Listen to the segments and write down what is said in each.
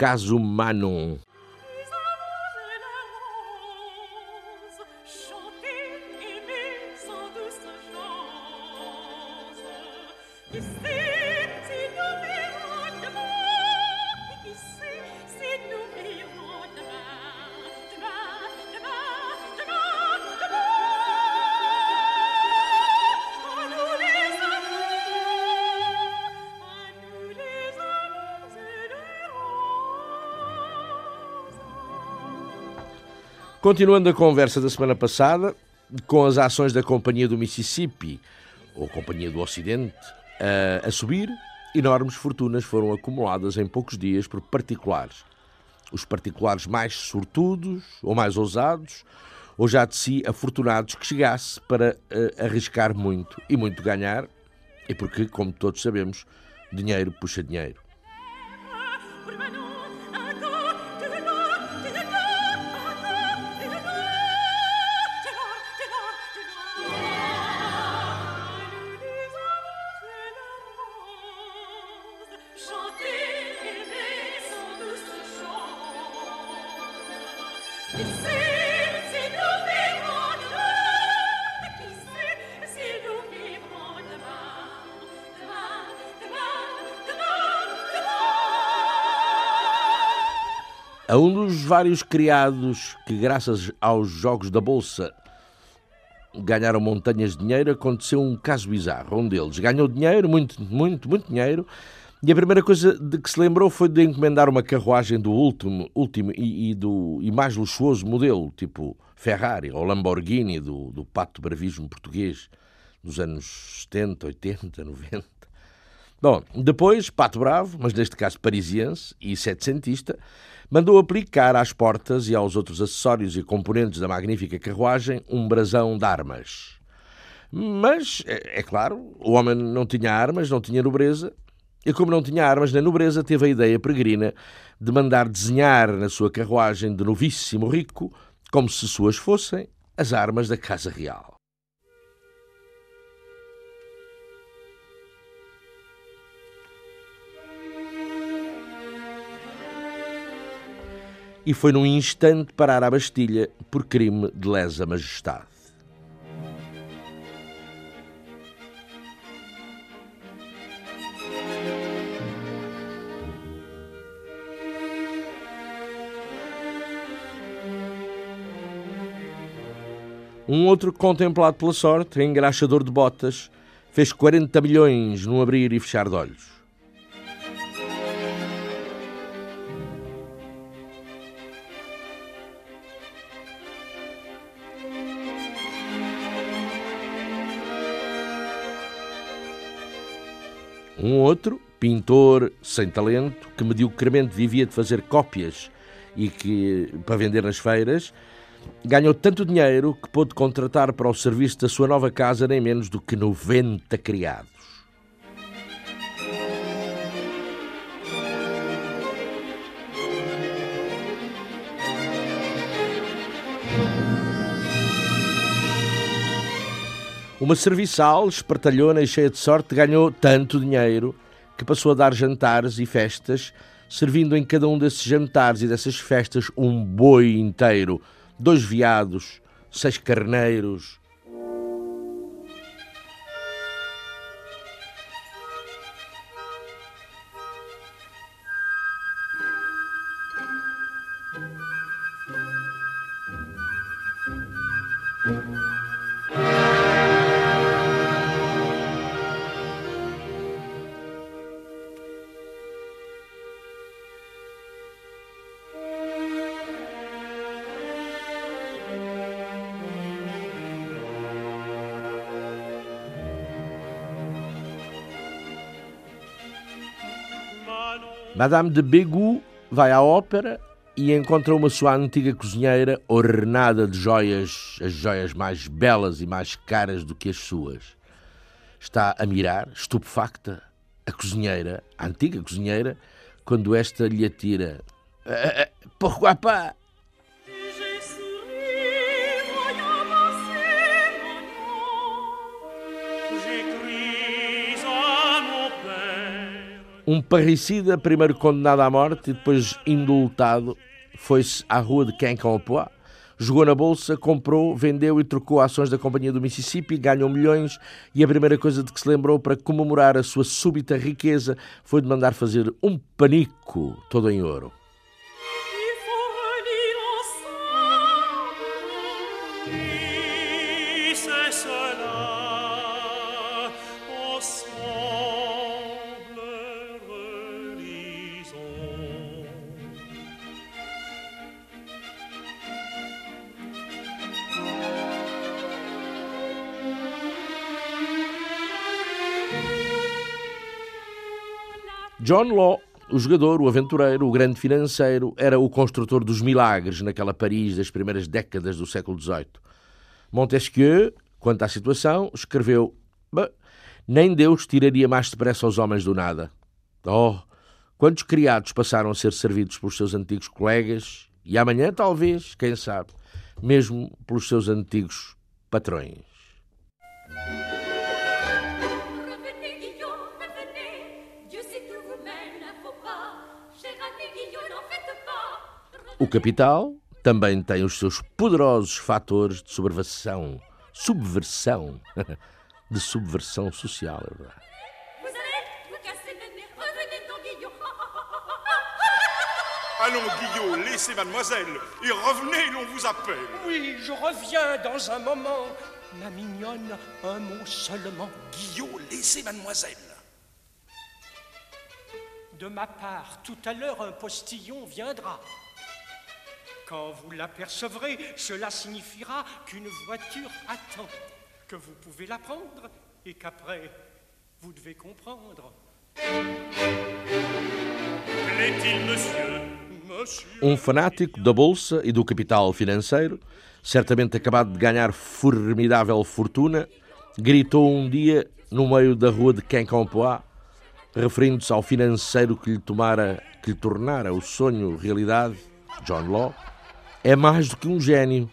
Caso Manon. Continuando a conversa da semana passada, com as ações da Companhia do Mississippi, ou Companhia do Ocidente, a, a subir, enormes fortunas foram acumuladas em poucos dias por particulares. Os particulares mais sortudos ou mais ousados, ou já de si afortunados que chegasse para uh, arriscar muito e muito ganhar, e porque, como todos sabemos, dinheiro puxa dinheiro. Vários criados que, graças aos jogos da Bolsa, ganharam montanhas de dinheiro, aconteceu um caso bizarro. Um deles ganhou dinheiro, muito, muito, muito dinheiro, e a primeira coisa de que se lembrou foi de encomendar uma carruagem do último, último e, e do, e mais luxuoso modelo, tipo Ferrari ou Lamborghini, do, do pato bravismo português dos anos 70, 80, 90. Bom, depois, Pato Bravo, mas neste caso parisiense e setecentista, mandou aplicar às portas e aos outros acessórios e componentes da magnífica carruagem um brasão de armas. Mas, é, é claro, o homem não tinha armas, não tinha nobreza, e como não tinha armas nem nobreza, teve a ideia peregrina de mandar desenhar na sua carruagem de novíssimo rico, como se suas fossem, as armas da Casa Real. E foi num instante parar à Bastilha por crime de lesa majestade. Um outro contemplado pela sorte, engraxador de botas, fez 40 milhões num abrir e fechar de olhos. Um outro, pintor sem talento, que mediocremente vivia de fazer cópias e que para vender nas feiras, ganhou tanto dinheiro que pôde contratar para o serviço da sua nova casa nem menos do que 90 criados. Uma serviçal, espertalhona e cheia de sorte, ganhou tanto dinheiro que passou a dar jantares e festas, servindo em cada um desses jantares e dessas festas um boi inteiro, dois veados, seis carneiros, Madame de Begu vai à ópera e encontra uma sua antiga cozinheira ornada de joias, as joias mais belas e mais caras do que as suas. Está a mirar, estupefacta, a cozinheira, a antiga cozinheira, quando esta lhe atira. Eh, eh, Pourquoi pas? Um parricida, primeiro condenado à morte e depois indultado, foi-se à rua de Quincampoix, jogou na bolsa, comprou, vendeu e trocou ações da Companhia do Mississippi, ganhou milhões e a primeira coisa de que se lembrou para comemorar a sua súbita riqueza foi de mandar fazer um panico todo em ouro. John Law, o jogador, o aventureiro, o grande financeiro, era o construtor dos milagres naquela Paris das primeiras décadas do século XVIII. Montesquieu, quanto à situação, escreveu: Nem Deus tiraria mais depressa os homens do nada. Oh, quantos criados passaram a ser servidos pelos seus antigos colegas e amanhã, talvez, quem sabe, mesmo pelos seus antigos patrões. O capital também tem os seus poderosos fatores de subversão, subversão, de subversão social, é verdade. Allons, Guillot, laissez mademoiselle et revenez, l'on vous appelle. Oui, je reviens dans un moment. Ma mignonne, un mot seulement. Guillot, laissez mademoiselle. De ma part, tout à l'heure, un postillon viendra. Quand vous l'apercevrez, cela signifiera qu'une voiture attend, que vous pouvez la prendre et qu'après, vous devez comprendre. Plaît-il, monsieur Monsieur. Um fanático da bolsa e do capital financeiro, certamente acabado de ganhar formidável fortuna, gritou um dia no meio da rua de Quincampoix, referindo-se ao financeiro que lhe tomara, que lhe tornara o sonho realidade, John Law, é mais do que um gênio.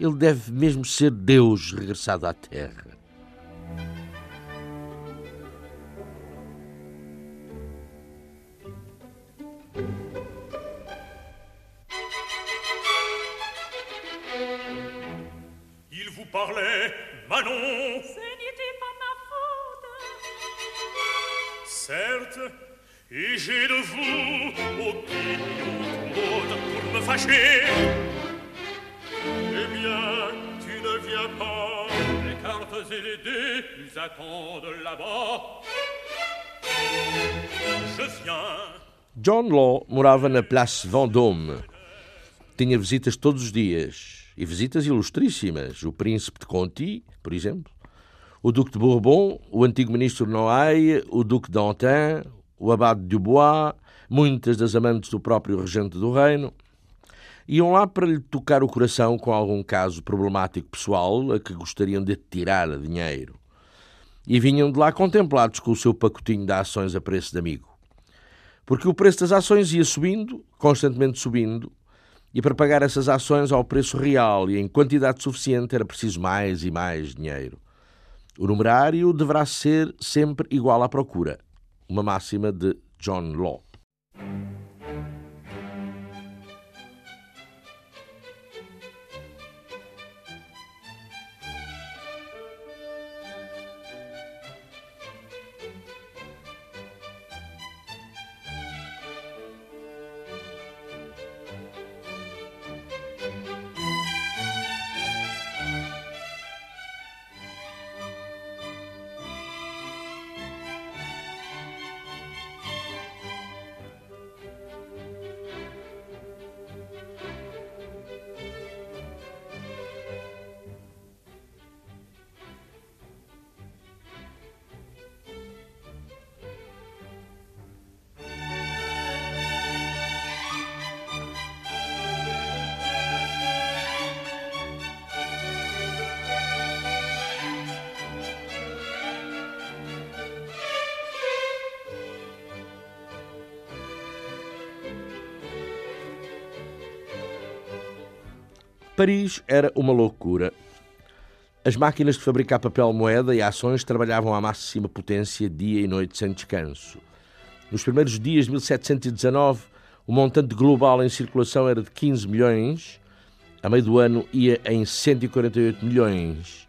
Ele deve mesmo ser Deus regressado à Terra. Il vous parlait, Manon Ce n'était pas ma faute. Certes, et j'ai de vous opinion trop pour me fâcher. Et les dés, attendent là-bas. Je viens. John Law morava na Place Vendôme. Tinha visitas todos os dias, e visitas ilustríssimas. O príncipe de Conti, por exemplo, o duque de Bourbon, o antigo ministro Noailles, o duque d'Antin, o abade de Dubois, muitas das amantes do próprio regente do reino. Iam lá para lhe tocar o coração com algum caso problemático pessoal a que gostariam de tirar dinheiro. E vinham de lá contemplados com o seu pacotinho de ações a preço de amigo. Porque o preço das ações ia subindo, constantemente subindo, e para pagar essas ações ao preço real e em quantidade suficiente era preciso mais e mais dinheiro. O numerário deverá ser sempre igual à procura. Uma máxima de John Law. Paris era uma loucura. As máquinas de fabricar papel moeda e ações trabalhavam à máxima potência dia e noite sem descanso. Nos primeiros dias de 1719, o montante global em circulação era de 15 milhões, a meio do ano ia em 148 milhões.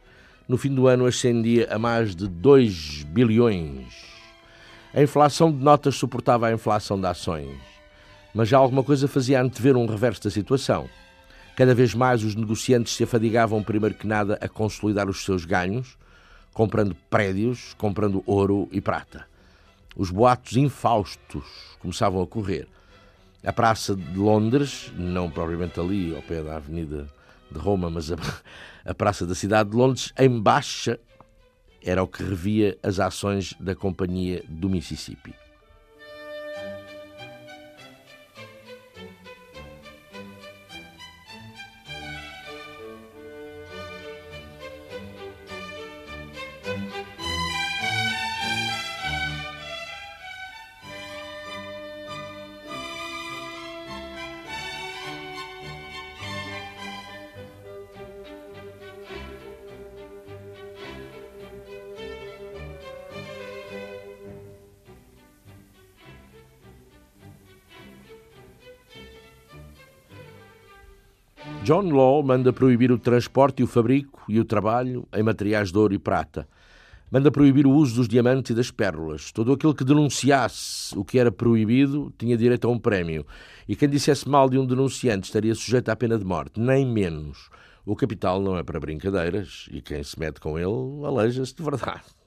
No fim do ano ascendia a mais de 2 bilhões. A inflação de notas suportava a inflação de ações. Mas já alguma coisa fazia antever um reverso da situação. Cada vez mais os negociantes se afadigavam, primeiro que nada, a consolidar os seus ganhos, comprando prédios, comprando ouro e prata. Os boatos infaustos começavam a correr. A Praça de Londres, não propriamente ali, ao pé da Avenida de Roma, mas a, a Praça da Cidade de Londres, em baixa, era o que revia as ações da Companhia do Mississippi. John Law manda proibir o transporte e o fabrico e o trabalho em materiais de ouro e prata. Manda proibir o uso dos diamantes e das pérolas. Todo aquele que denunciasse o que era proibido tinha direito a um prémio. E quem dissesse mal de um denunciante estaria sujeito à pena de morte, nem menos. O capital não é para brincadeiras e quem se mete com ele aleija-se de verdade.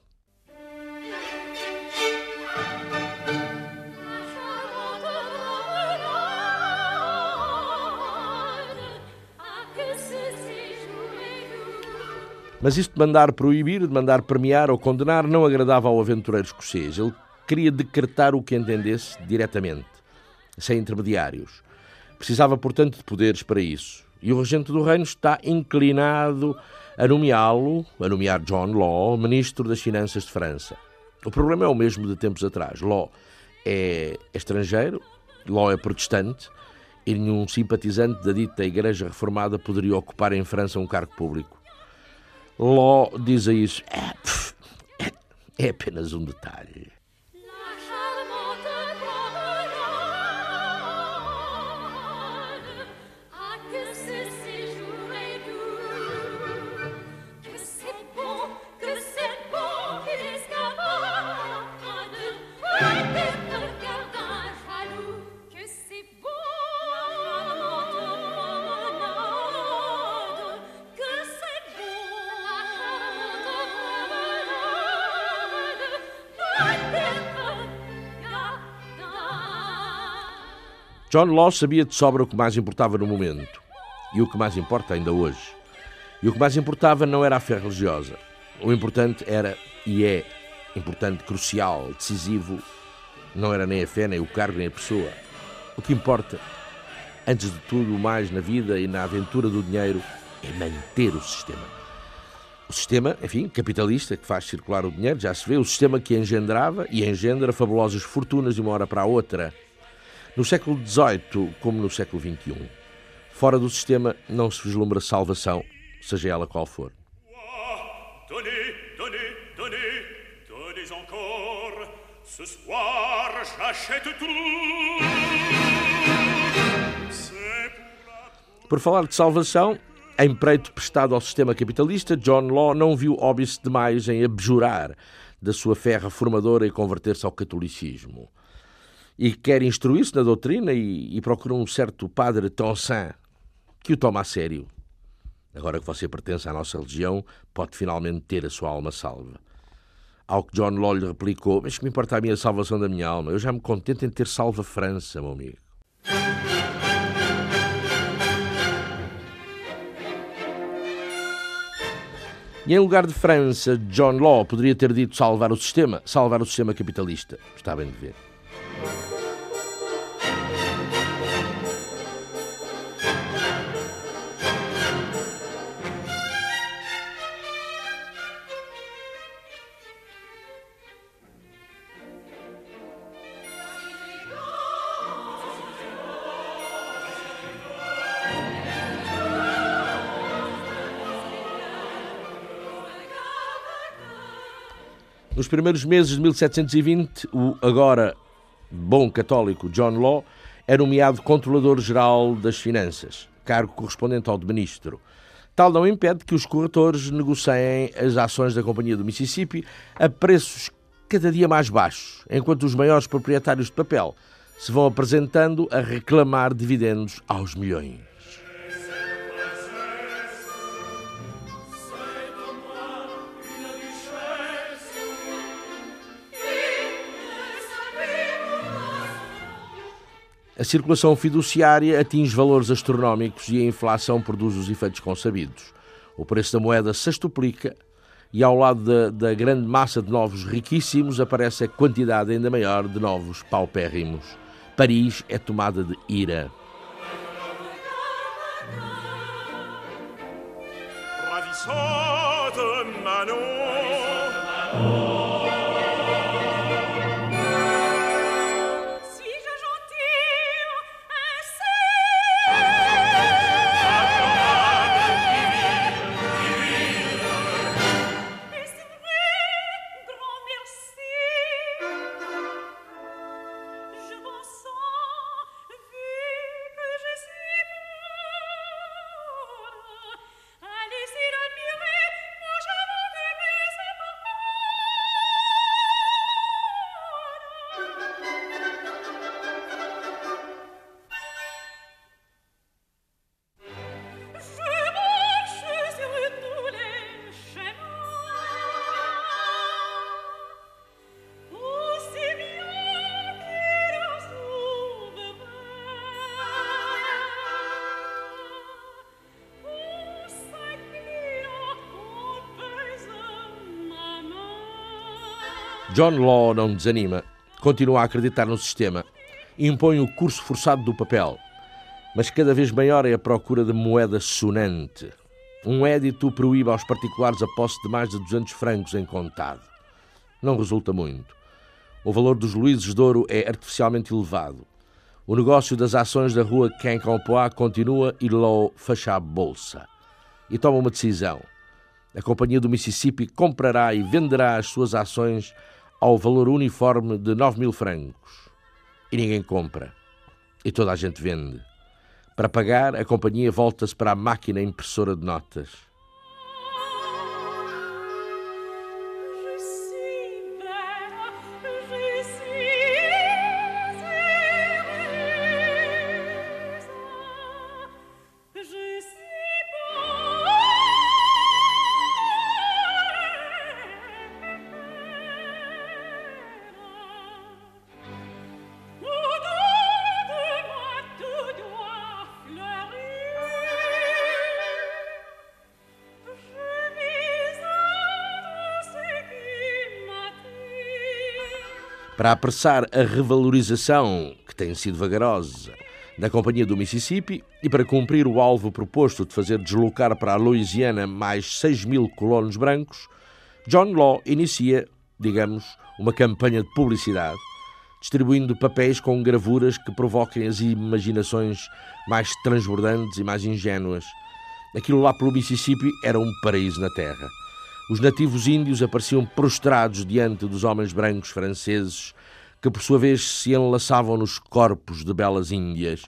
Mas isto de mandar proibir, de mandar premiar ou condenar não agradava ao aventureiro escocês. Ele queria decretar o que entendesse diretamente, sem intermediários. Precisava, portanto, de poderes para isso. E o regente do reino está inclinado a nomeá-lo, a nomear John Law, ministro das Finanças de França. O problema é o mesmo de tempos atrás. Law é estrangeiro, Law é protestante, e nenhum simpatizante da dita Igreja Reformada poderia ocupar em França um cargo público. Ló diz a isso: é, é, é apenas um detalhe. John Law sabia de sobra o que mais importava no momento e o que mais importa ainda hoje. E o que mais importava não era a fé religiosa. O importante era, e é importante, crucial, decisivo, não era nem a fé, nem o cargo, nem a pessoa. O que importa, antes de tudo, mais na vida e na aventura do dinheiro, é manter o sistema. O sistema, enfim, capitalista, que faz circular o dinheiro, já se vê, o sistema que engendrava e engendra fabulosas fortunas de uma hora para a outra no século XVIII, como no século XXI, fora do sistema não se vislumbra salvação, seja ela qual for. Por falar de salvação, em preito prestado ao sistema capitalista, John Law não viu óbvio demais em abjurar da sua fé reformadora e converter-se ao catolicismo e quer instruir-se na doutrina e, e procura um certo padre Tonsin que o toma a sério. Agora que você pertence à nossa religião, pode finalmente ter a sua alma salva. Ao que John Law lhe replicou: Mas que me importa a minha salvação da minha alma? Eu já me contento em ter salvo a França, meu amigo. E em lugar de França, John Law poderia ter dito salvar o sistema, salvar o sistema capitalista. Está bem de ver. Nos primeiros meses de 1720, o agora bom católico John Law é nomeado Controlador-Geral das Finanças, cargo correspondente ao de Ministro. Tal não impede que os corretores negociem as ações da Companhia do Mississippi a preços cada dia mais baixos, enquanto os maiores proprietários de papel se vão apresentando a reclamar dividendos aos milhões. A circulação fiduciária atinge valores astronómicos e a inflação produz os efeitos consabidos. O preço da moeda sextuplica e ao lado da, da, grande massa de novos riquíssimos aparece a quantidade ainda maior de novos paupérrimos. Paris é tomada de ira. Manon. John Law não desanima, continua a acreditar no sistema, impõe o curso forçado do papel, mas cada vez maior é a procura de moeda sonante. Um édito proíbe aos particulares a posse de mais de 200 francos em contado. Não resulta muito. O valor dos Luíses de Ouro é artificialmente elevado. O negócio das ações da rua Quincampoix continua e Law fecha a bolsa. E toma uma decisão. A Companhia do Mississippi comprará e venderá as suas ações ao valor uniforme de 9 mil francos. E ninguém compra. E toda a gente vende. Para pagar, a companhia volta-se para a máquina impressora de notas. Para apressar a revalorização, que tem sido vagarosa, da Companhia do Mississippi e para cumprir o alvo proposto de fazer deslocar para a Louisiana mais 6 mil colonos brancos, John Law inicia, digamos, uma campanha de publicidade, distribuindo papéis com gravuras que provoquem as imaginações mais transbordantes e mais ingênuas. Aquilo lá pelo Mississippi era um paraíso na terra. Os nativos índios apareciam prostrados diante dos homens brancos franceses, que por sua vez se enlaçavam nos corpos de belas índias.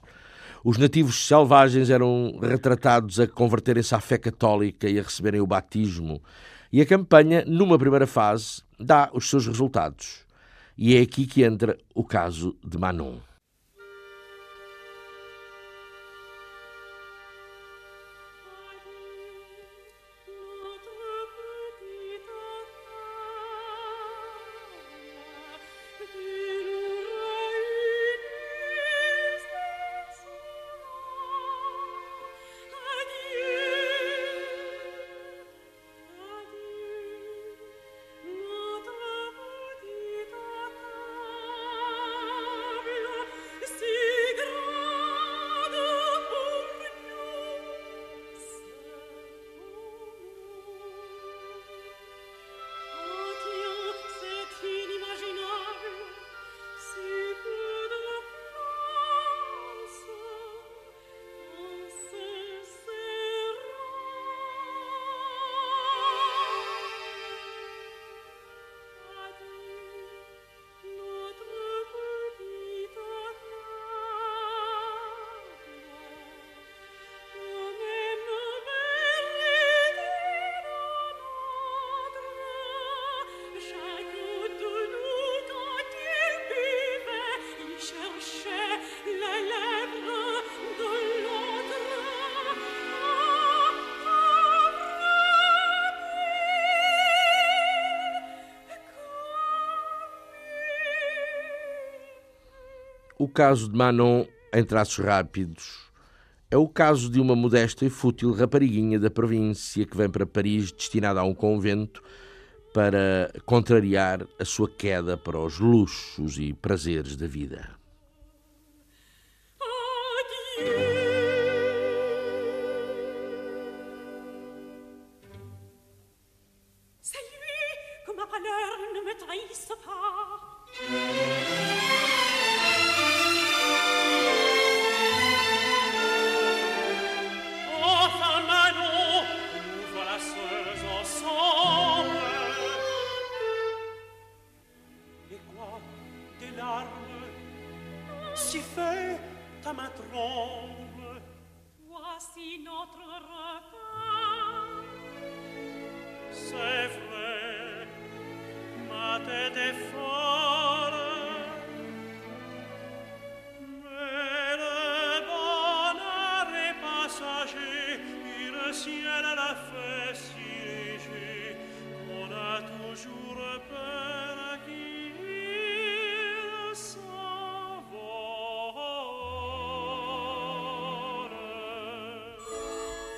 Os nativos selvagens eram retratados a converterem-se à fé católica e a receberem o batismo. E a campanha, numa primeira fase, dá os seus resultados. E é aqui que entra o caso de Manon. O caso de Manon, em traços rápidos, é o caso de uma modesta e fútil rapariguinha da província que vem para Paris destinada a um convento para contrariar a sua queda para os luxos e prazeres da vida.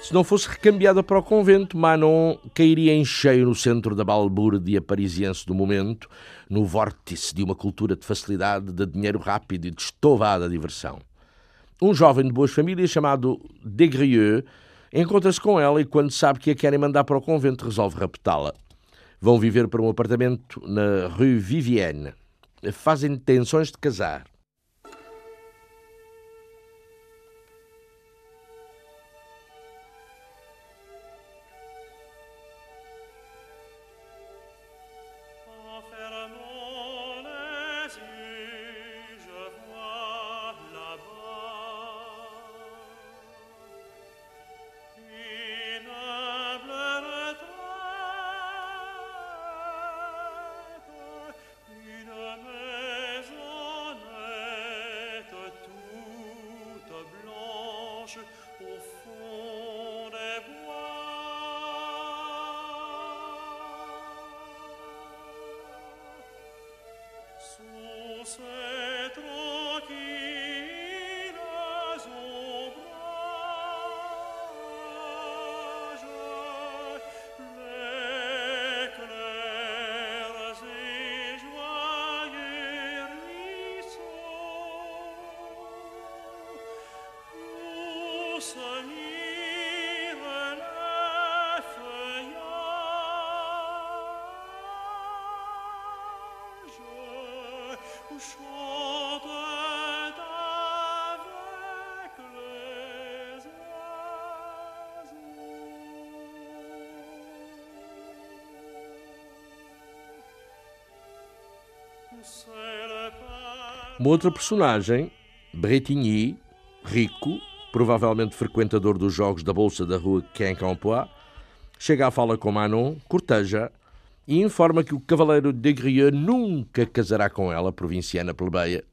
Se não fosse recambiada para o convento, Manon cairia em cheio no centro da balbúrdia parisiense do momento, no vórtice de uma cultura de facilidade, de dinheiro rápido e de estovada diversão. Um jovem de boas famílias chamado Desgrieux encontra-se com ela e, quando sabe que a querem mandar para o convento, resolve raptá-la. Vão viver para um apartamento na Rue Vivienne. Fazem intenções de casar. say Uma outra personagem, Bretigny, rico, provavelmente frequentador dos jogos da Bolsa da Rua Quincampoix, chega à fala com Manon, corteja e informa que o cavaleiro de Grieux nunca casará com ela, provinciana plebeia,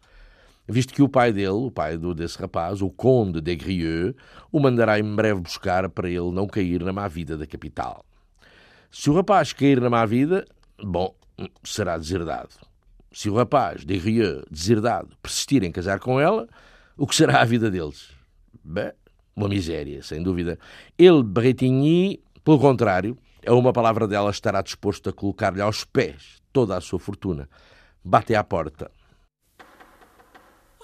visto que o pai dele, o pai desse rapaz, o conde de Grieux, o mandará em breve buscar para ele não cair na má vida da capital. Se o rapaz cair na má vida, bom, será deserdado. Se o rapaz de Rieu, deserdado, persistir em casar com ela, o que será a vida deles? Bem, uma miséria, sem dúvida. Ele, Bretigny, pelo contrário, a uma palavra dela estará disposto a colocar-lhe aos pés toda a sua fortuna. Bate à porta. O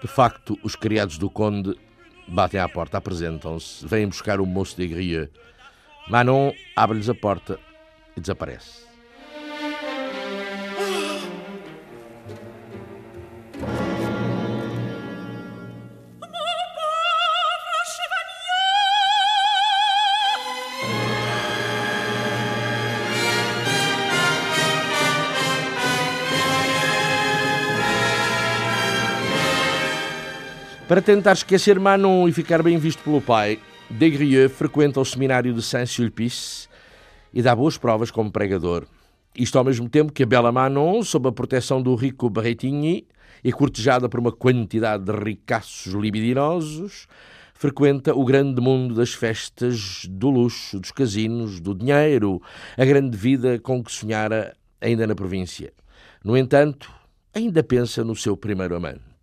De facto, os criados do conde batem à porta, apresentam-se, vêm buscar o moço de Grieux. Manon abre-lhes a porta e desaparece. Para tentar esquecer Manon e ficar bem visto pelo pai, Desgrieux frequenta o seminário de Saint-Sulpice e dá boas provas como pregador. Isto ao mesmo tempo que a bela Manon, sob a proteção do rico Berretigny e cortejada por uma quantidade de ricaços libidinosos, frequenta o grande mundo das festas, do luxo, dos casinos, do dinheiro, a grande vida com que sonhara ainda na província. No entanto, ainda pensa no seu primeiro amante.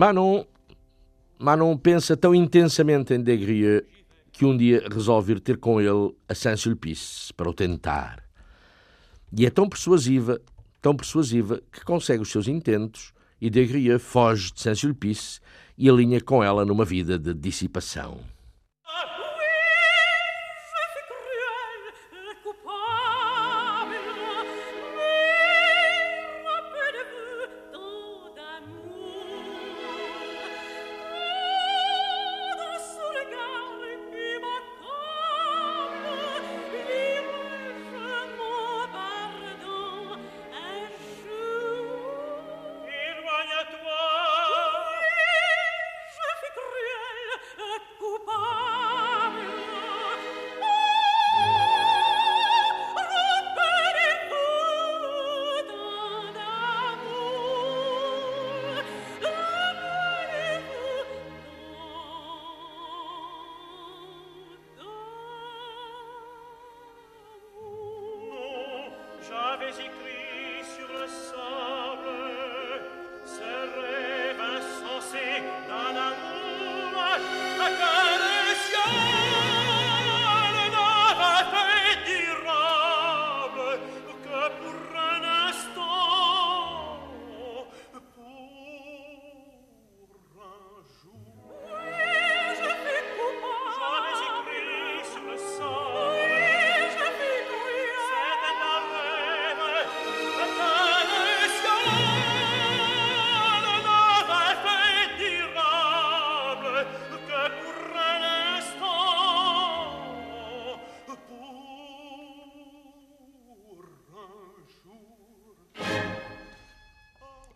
Manon, Manon pensa tão intensamente em Desgrieux que um dia resolve ir ter com ele a Saint-Sulpice para o tentar. E é tão persuasiva, tão persuasiva, que consegue os seus intentos e Desgrieux foge de Saint-Sulpice e alinha com ela numa vida de dissipação.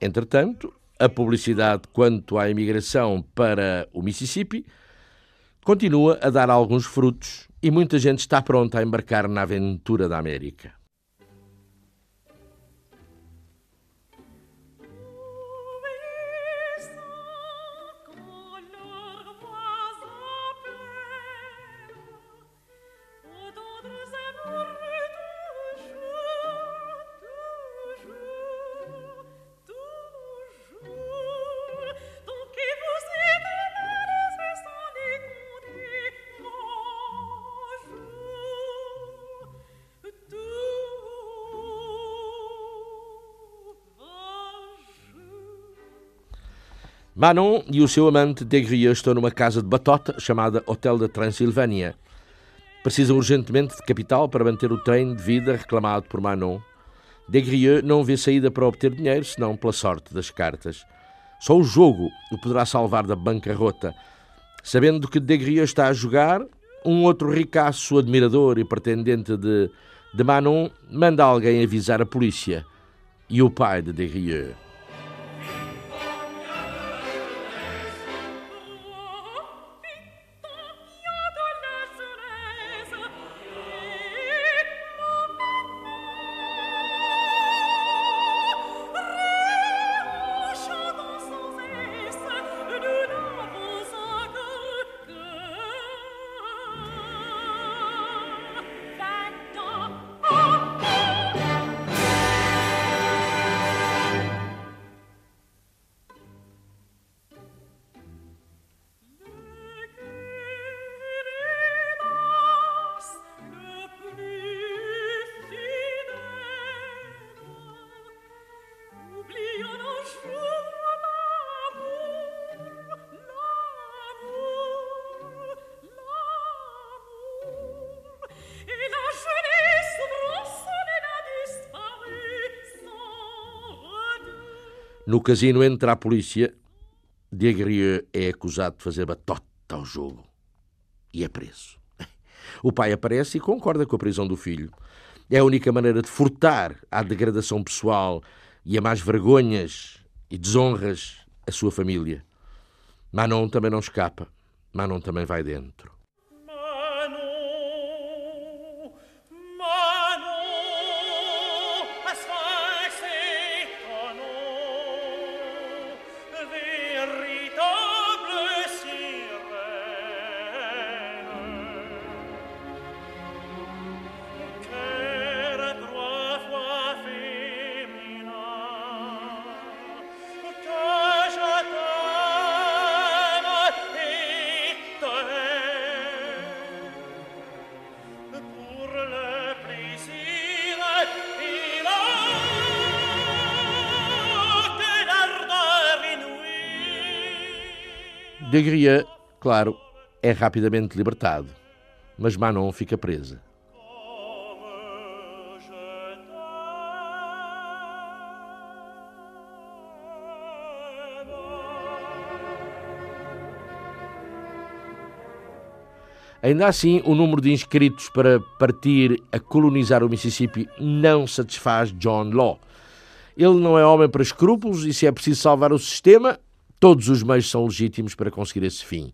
Entretanto, a publicidade quanto à imigração para o Mississippi continua a dar alguns frutos e muita gente está pronta a embarcar na aventura da América. Manon e o seu amante Degrieux estão numa casa de batota chamada Hotel da Transilvânia. Precisam urgentemente de capital para manter o trem de vida reclamado por Manon. Degrieux não vê saída para obter dinheiro, senão pela sorte das cartas. Só o jogo o poderá salvar da bancarrota. Sabendo que Degrieux está a jogar, um outro ricaço, admirador e pretendente de, de Manon, manda alguém avisar a polícia. E o pai de Degrieux. Casino entra a polícia. Degrieux é acusado de fazer batota ao jogo e é preso. O pai aparece e concorda com a prisão do filho. É a única maneira de furtar à degradação pessoal e a mais vergonhas e desonras a sua família. Manon também não escapa. Manon também vai dentro. Degrieux, claro, é rapidamente libertado, mas Manon fica presa. Ainda assim, o número de inscritos para partir a colonizar o Mississippi não satisfaz John Law. Ele não é homem para escrúpulos e, se é preciso salvar o sistema, Todos os meios são legítimos para conseguir esse fim.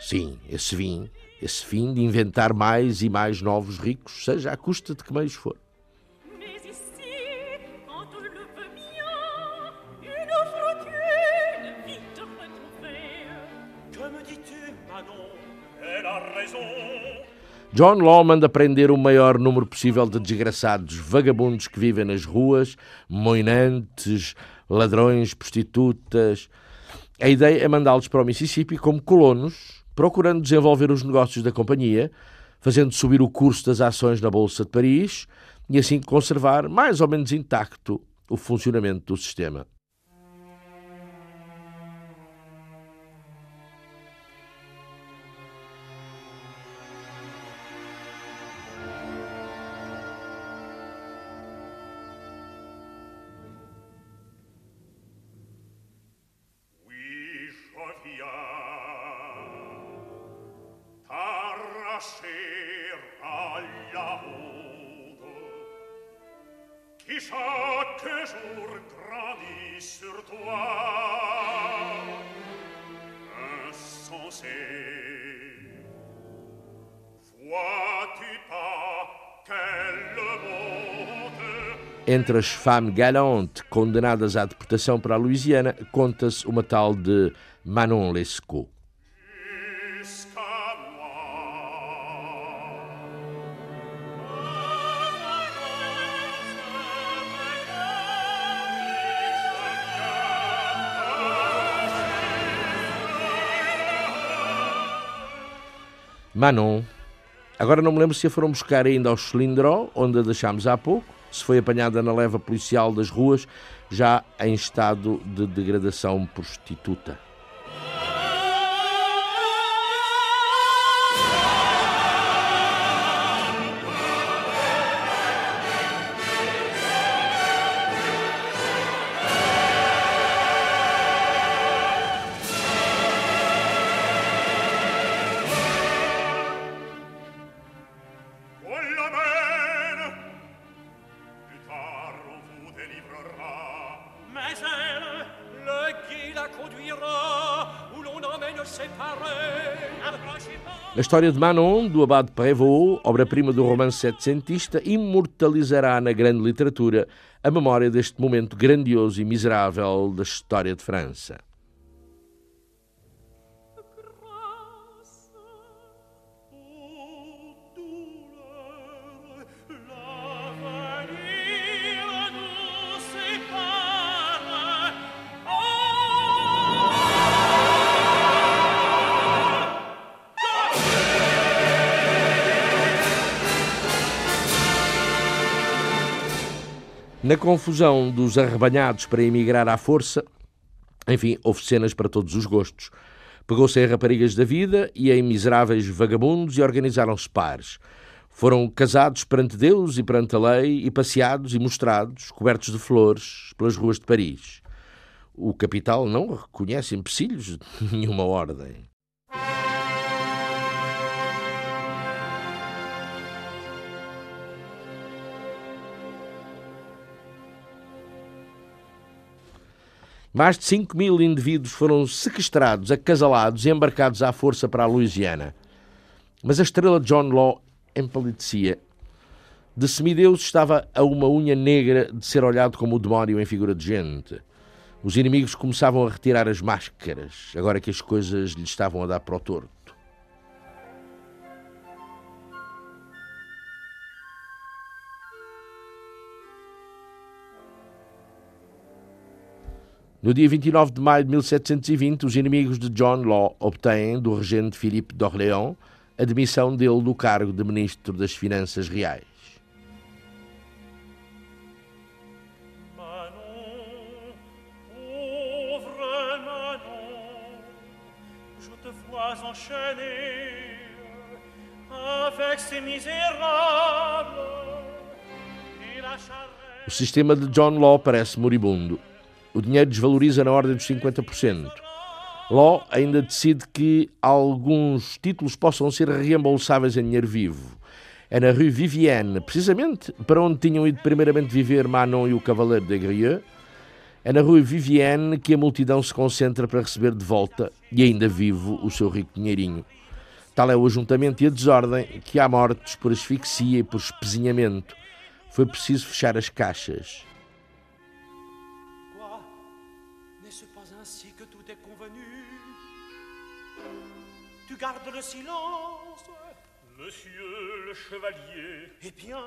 Sim, esse fim, esse fim de inventar mais e mais novos ricos, seja à custa de que meios for. John Law manda prender o maior número possível de desgraçados vagabundos que vivem nas ruas, moinantes, ladrões, prostitutas, a ideia é mandá-los para o Mississippi como colonos, procurando desenvolver os negócios da companhia, fazendo subir o curso das ações na Bolsa de Paris e assim conservar mais ou menos intacto o funcionamento do sistema. Entre as femmes galantes condenadas à deportação para a Louisiana, conta-se uma tal de Manon Lescaut. Manon. Agora não me lembro se a foram buscar ainda ao Cilindró, onde a deixámos há pouco, se foi apanhada na leva policial das ruas, já em estado de degradação prostituta. A história de Manon, do Abade Prévost, obra-prima do romance setecentista, imortalizará na grande literatura a memória deste momento grandioso e miserável da história de França. Na confusão dos arrebanhados para emigrar à força, enfim, houve cenas para todos os gostos. Pegou-se em raparigas da vida e em miseráveis vagabundos e organizaram-se pares. Foram casados perante Deus e perante a lei e passeados e mostrados, cobertos de flores, pelas ruas de Paris. O capital não reconhece empecilhos de nenhuma ordem. Mais de 5 mil indivíduos foram sequestrados, acasalados e embarcados à força para a Louisiana. Mas a estrela John Law empalidecia. De semideus estava a uma unha negra de ser olhado como o demónio em figura de gente. Os inimigos começavam a retirar as máscaras, agora que as coisas lhe estavam a dar para o torto. No dia 29 de maio de 1720, os inimigos de John Law obtêm do regente Philippe d'Orléans a demissão dele do cargo de ministro das Finanças Reais. O sistema de John Law parece moribundo. O dinheiro desvaloriza na ordem dos 50%. Law ainda decide que alguns títulos possam ser reembolsáveis em dinheiro vivo. É na Rue Vivienne, precisamente para onde tinham ido primeiramente viver Manon e o Cavaleiro de Grieux. É na Rue Vivienne que a multidão se concentra para receber de volta, e ainda vivo, o seu rico dinheirinho. Tal é o ajuntamento e a desordem que há mortos por asfixia e por espezinhamento. Foi preciso fechar as caixas.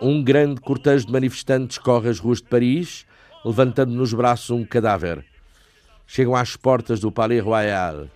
Um grande cortejo de manifestantes corre as ruas de Paris, levantando nos braços um cadáver. Chegam às portas do Palais Royal.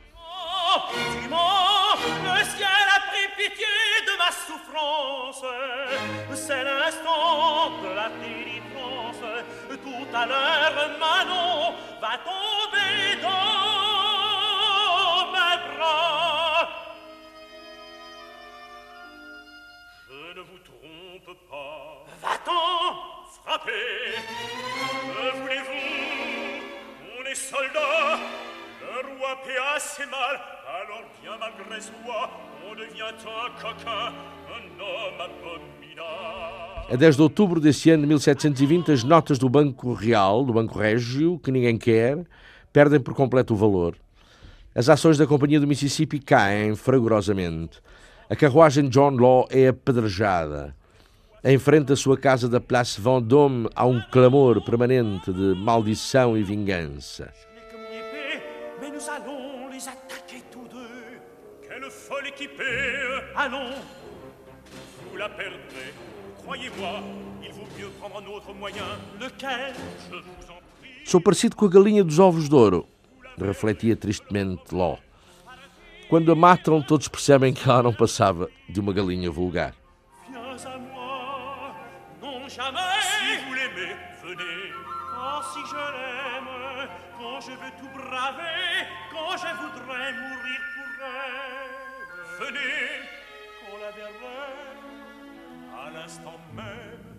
A 10 de outubro desse ano de 1720, as notas do Banco Real, do Banco Régio, que ninguém quer, perdem por completo o valor. As ações da Companhia do Mississippi caem fragorosamente. A carruagem John Law é apedrejada. Em frente à sua casa da Place Vendôme há um clamor permanente de maldição e vingança. Sou parecido com a galinha dos ovos de ouro, refletia tristemente Law. Quando a matam, todos percebem que ela não passava de uma galinha vulgar. Jamais. Si vous l'aimez, venez. Oh, si je l'aime, quand je veux tout braver, quand je voudrais mourir pour elle, Venez qu'on la verrait à l'instant même.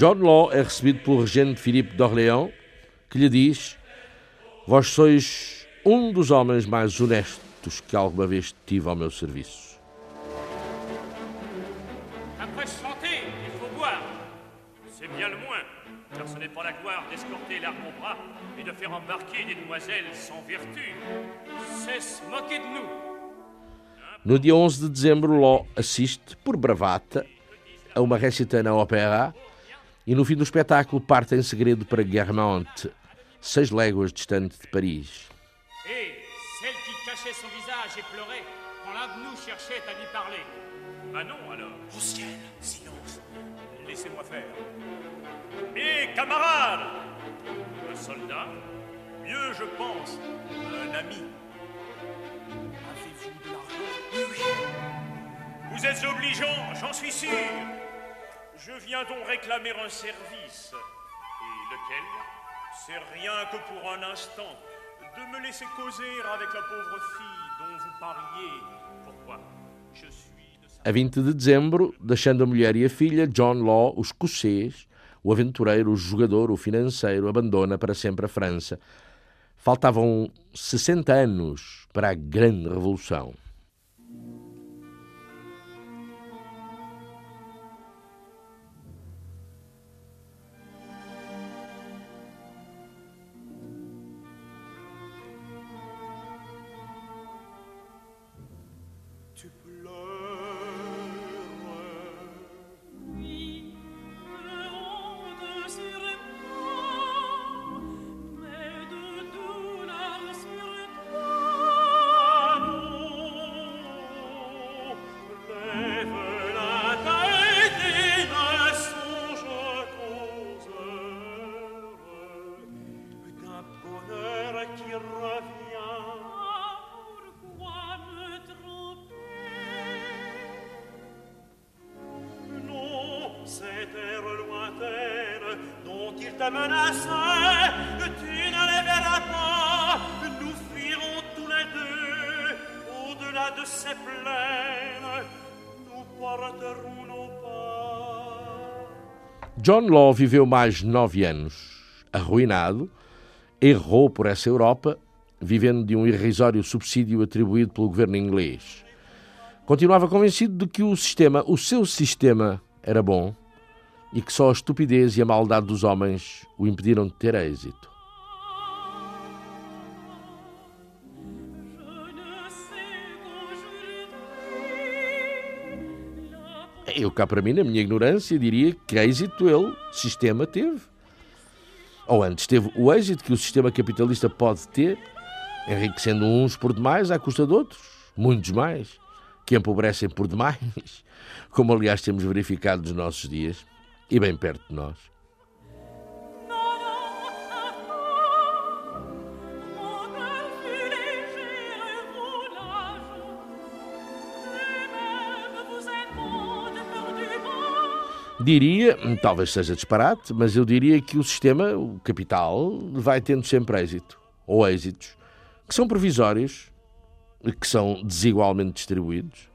John Law é recebido pelo regente Filipe d'Orléans, que lhe diz: Vós sois um dos homens mais honestos que alguma vez tive ao meu serviço. Après chanter, il faut boire. C'est bien le moins, car ce n'est pas la gloire d'escorter au bras et de faire embarquer des demoiselles sans vertu. Moquer de nous. No dia 11 de dezembro, Law assiste, por bravata, a uma récita na ópera e no fim do espetáculo parte em segredo para Guermantes, seis léguas distante de Paris. Et celle qui cachait son visage et pleurait quand l'un de nous cherchait à lui parler. Ah non, alors. Au ciel, silence. Laissez-moi faire. Mes camarades Un soldat Mieux, je pense, un ami. Avez-vous de l'argent Oui, oui. Vous êtes obligeant, j'en suis sûr. Je viens donc réclamer un service. Et lequel C'est rien que pour un instant. De me laisser causer avec la pauvre fille dont vous parliez. Pourquoi Je suis. A 20 de dezembro, deixando a mulher e a filha, John Law, o escocês, o aventureiro, o jogador, o financeiro, abandona para sempre a França. Faltavam 60 anos para a grande revolução. Law viveu mais nove anos, arruinado, errou por essa Europa, vivendo de um irrisório subsídio atribuído pelo governo inglês. Continuava convencido de que o sistema, o seu sistema, era bom e que só a estupidez e a maldade dos homens o impediram de ter êxito. Eu cá para mim, na minha ignorância, diria que êxito ele, sistema, teve. Ou antes, teve o êxito que o sistema capitalista pode ter, enriquecendo uns por demais à custa de outros, muitos mais, que empobrecem por demais, como aliás temos verificado nos nossos dias, e bem perto de nós. Diria, talvez seja disparate, mas eu diria que o sistema, o capital, vai tendo sempre êxito, ou êxitos, que são provisórios, que são desigualmente distribuídos.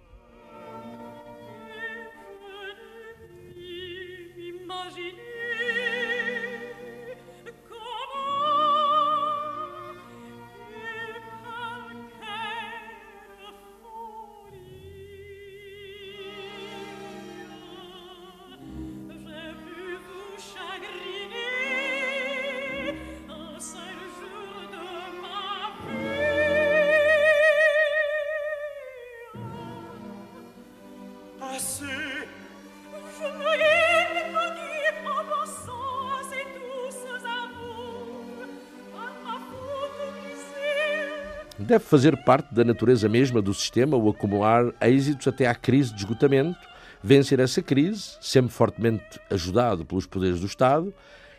Deve fazer parte da natureza mesma do sistema o acumular êxitos até à crise de esgotamento, vencer essa crise, sempre fortemente ajudado pelos poderes do Estado,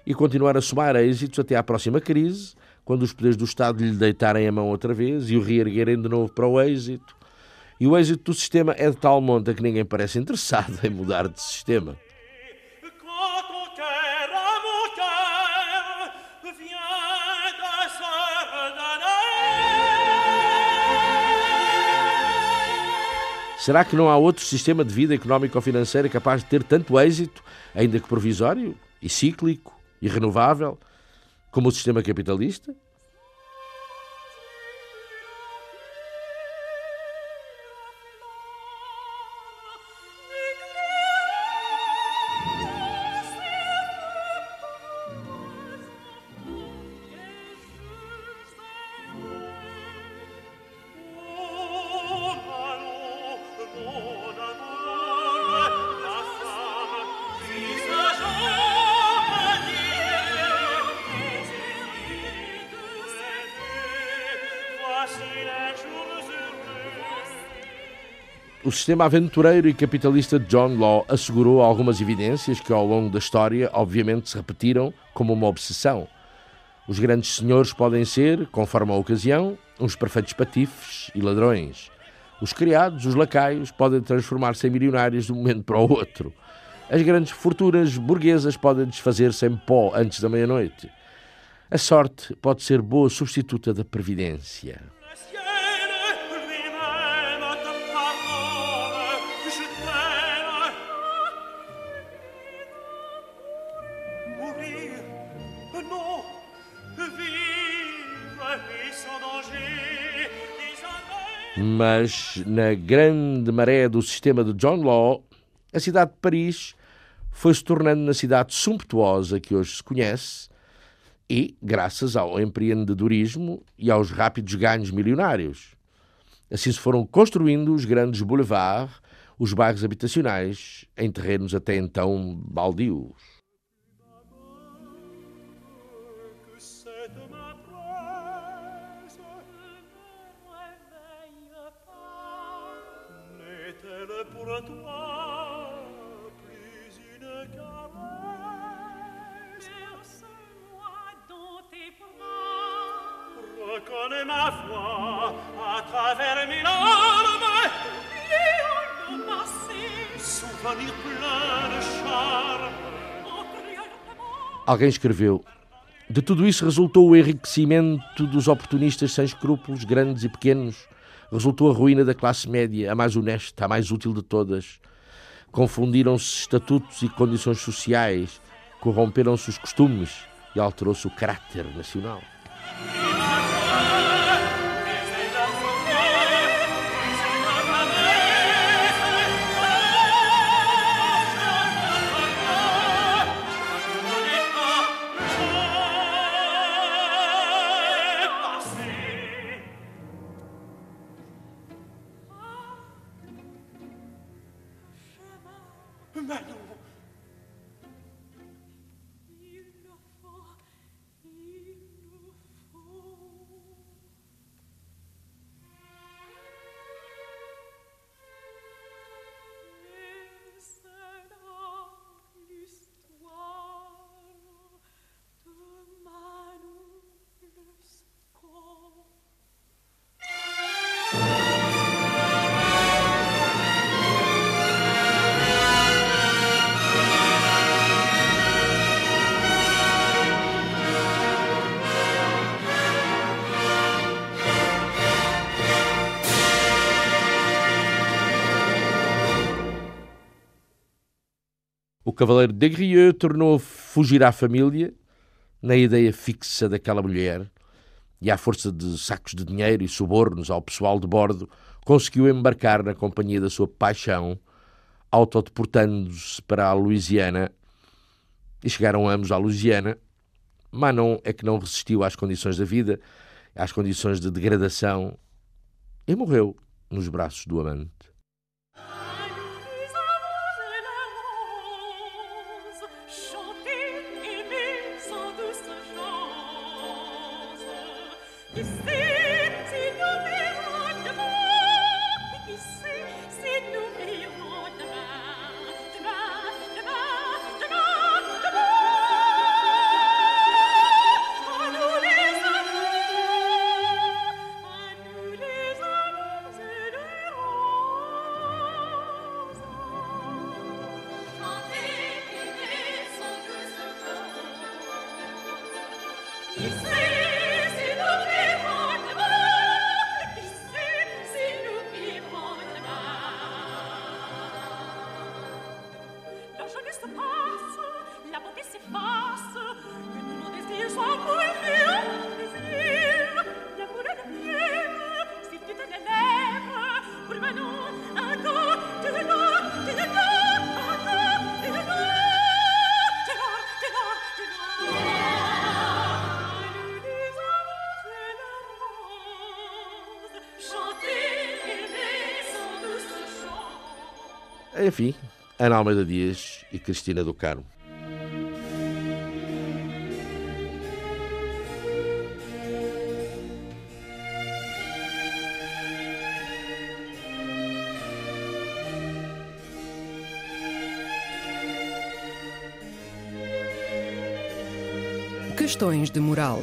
e continuar a somar êxitos até à próxima crise, quando os poderes do Estado lhe deitarem a mão outra vez e o reerguerem de novo para o êxito. E o êxito do sistema é de tal monta que ninguém parece interessado em mudar de sistema. Será que não há outro sistema de vida económico ou financeira capaz de ter tanto êxito, ainda que provisório, e cíclico e renovável, como o sistema capitalista? Sistema aventureiro e capitalista de John Law assegurou algumas evidências que, ao longo da história, obviamente se repetiram como uma obsessão. Os grandes senhores podem ser, conforme a ocasião, uns perfeitos patifes e ladrões. Os criados, os lacaios, podem transformar-se em milionários de um momento para o outro. As grandes fortunas burguesas podem desfazer-se em pó antes da meia-noite. A sorte pode ser boa substituta da previdência. Mas na grande maré do sistema de John Law, a cidade de Paris foi se tornando na cidade sumptuosa que hoje se conhece e graças ao empreendedorismo e aos rápidos ganhos milionários. Assim se foram construindo os grandes boulevards, os bairros habitacionais, em terrenos até então baldios. Alguém escreveu de tudo isso resultou o enriquecimento dos oportunistas sem escrúpulos, grandes e pequenos. Resultou a ruína da classe média, a mais honesta, a mais útil de todas. Confundiram-se estatutos e condições sociais, corromperam-se os costumes e alterou-se o caráter nacional. not gonna cavaleiro de Grieux tornou a fugir à família, na ideia fixa daquela mulher, e à força de sacos de dinheiro e subornos ao pessoal de bordo, conseguiu embarcar na companhia da sua paixão, autodeportando-se para a Louisiana, e chegaram ambos à Louisiana. Manon é que não resistiu às condições da vida, às condições de degradação, e morreu nos braços do amante. Enfim, Ana Almeida Dias e Cristina do Carmo. Questões de moral.